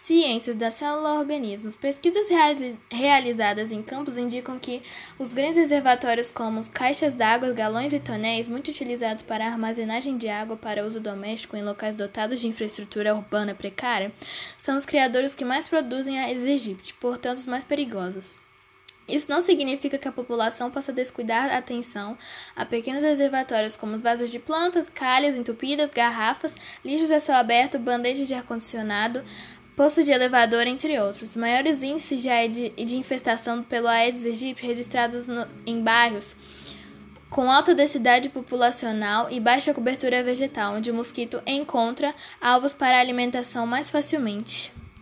Ciências da célula-organismos. Pesquisas realizadas em campos indicam que os grandes reservatórios, como caixas d'água, galões e tonéis, muito utilizados para a armazenagem de água para uso doméstico em locais dotados de infraestrutura urbana precária, são os criadores que mais produzem a Egipte, portanto, os mais perigosos. Isso não significa que a população possa descuidar a atenção a pequenos reservatórios como os vasos de plantas, calhas entupidas, garrafas, lixos a céu aberto, bandejas de ar-condicionado, poços de elevador, entre outros. Os maiores índices de, Aedes, de infestação pelo Aedes aegypti registrados no, em bairros com alta densidade populacional e baixa cobertura vegetal, onde o mosquito encontra alvos para alimentação mais facilmente.